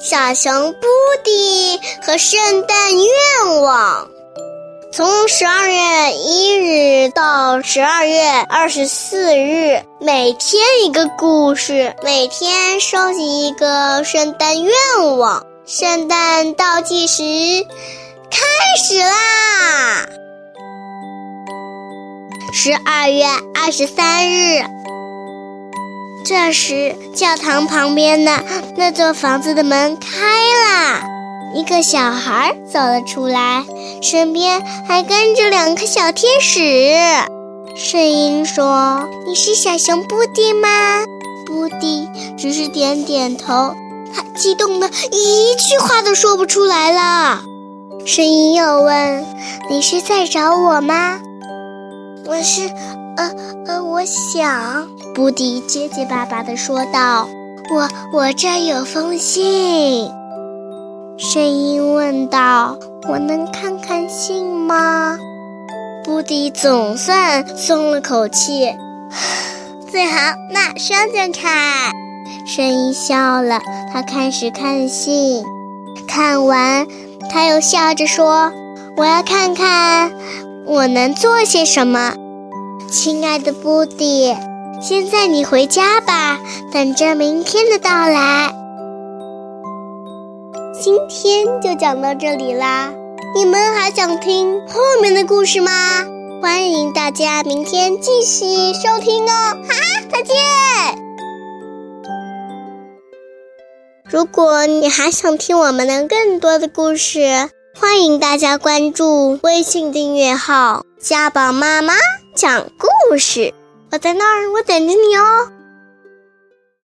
小熊布迪和圣诞愿望。从十二月一日到十二月二十四日，每天一个故事，每天收集一个圣诞愿望。圣诞倒计时开始啦！十二月二十三日，这时教堂旁边的那座房子的门开了。一个小孩走了出来，身边还跟着两个小天使。声音说：“你是小熊布迪吗？”布迪只是点点头，他激动的一句话都说不出来了。声音又问：“你是在找我吗？”“我是……呃呃，我想。”布迪结结巴巴地说道：“我我这有封信。”声音问道：“我能看看信吗？”布迪总算松了口气。最好马上就看。声音笑了，他开始看信。看完，他又笑着说：“我要看看我能做些什么。”亲爱的布迪，现在你回家吧，等着明天的到来。今天就讲到这里啦，你们还想听后面的故事吗？欢迎大家明天继续收听哦！哈，再见。如果你还想听我们的更多的故事，欢迎大家关注微信订阅号“家宝妈妈讲故事”，我在那儿，我等着你哦。